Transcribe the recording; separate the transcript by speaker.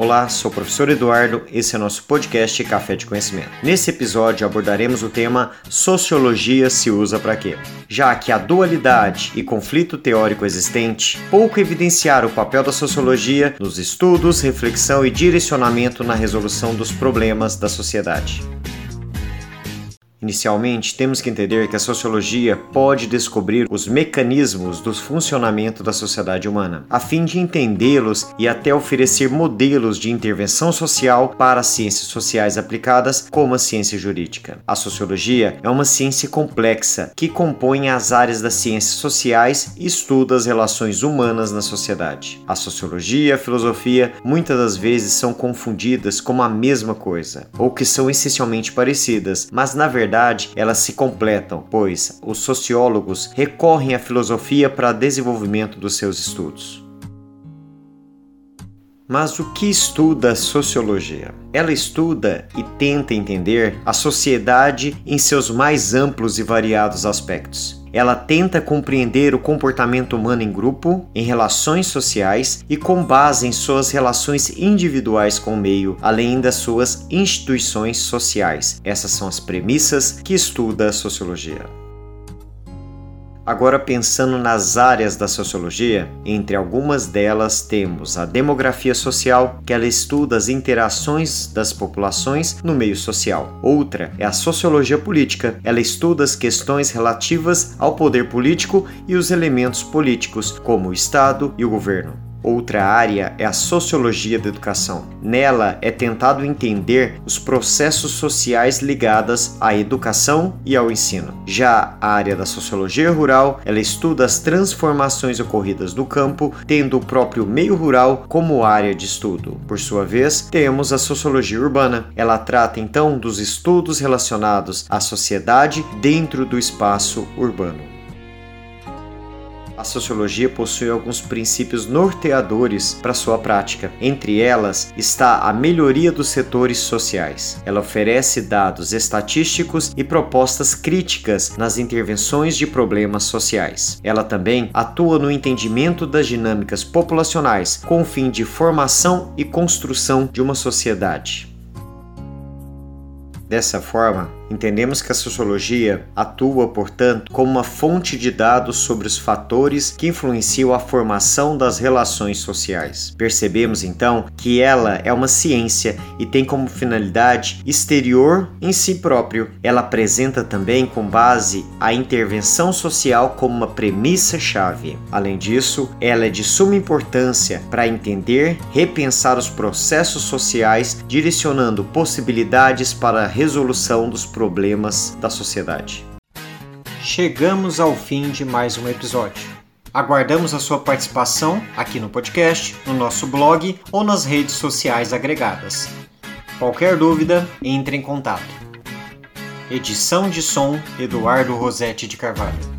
Speaker 1: Olá, sou o professor Eduardo, esse é nosso podcast Café de Conhecimento. Nesse episódio abordaremos o tema Sociologia se usa para quê? Já que a dualidade e conflito teórico existente pouco evidenciaram o papel da sociologia nos estudos, reflexão e direcionamento na resolução dos problemas da sociedade. Inicialmente, temos que entender que a sociologia pode descobrir os mecanismos do funcionamento da sociedade humana, a fim de entendê-los e até oferecer modelos de intervenção social para as ciências sociais aplicadas, como a ciência jurídica. A sociologia é uma ciência complexa que compõe as áreas das ciências sociais e estuda as relações humanas na sociedade. A sociologia e a filosofia muitas das vezes são confundidas como a mesma coisa, ou que são essencialmente parecidas, mas na verdade verdade, elas se completam, pois os sociólogos recorrem à filosofia para desenvolvimento dos seus estudos. Mas o que estuda a sociologia? Ela estuda e tenta entender a sociedade em seus mais amplos e variados aspectos. Ela tenta compreender o comportamento humano em grupo, em relações sociais e com base em suas relações individuais com o meio, além das suas instituições sociais. Essas são as premissas que estuda a sociologia. Agora, pensando nas áreas da sociologia, entre algumas delas temos a demografia social, que ela estuda as interações das populações no meio social. Outra é a sociologia política, ela estuda as questões relativas ao poder político e os elementos políticos, como o Estado e o governo. Outra área é a sociologia da educação. Nela é tentado entender os processos sociais ligados à educação e ao ensino. Já a área da sociologia rural, ela estuda as transformações ocorridas no campo, tendo o próprio meio rural como área de estudo. Por sua vez, temos a sociologia urbana. Ela trata então dos estudos relacionados à sociedade dentro do espaço urbano. A sociologia possui alguns princípios norteadores para sua prática. Entre elas está a melhoria dos setores sociais. Ela oferece dados estatísticos e propostas críticas nas intervenções de problemas sociais. Ela também atua no entendimento das dinâmicas populacionais com o fim de formação e construção de uma sociedade. Dessa forma, Entendemos que a sociologia atua, portanto, como uma fonte de dados sobre os fatores que influenciam a formação das relações sociais. Percebemos então que ela é uma ciência e tem como finalidade exterior em si próprio. Ela apresenta também com base a intervenção social como uma premissa-chave. Além disso, ela é de suma importância para entender, repensar os processos sociais, direcionando possibilidades para a resolução dos problemas da sociedade. Chegamos ao fim de mais um episódio. Aguardamos a sua participação aqui no podcast, no nosso blog ou nas redes sociais agregadas. Qualquer dúvida, entre em contato. Edição de som Eduardo Rosetti de Carvalho.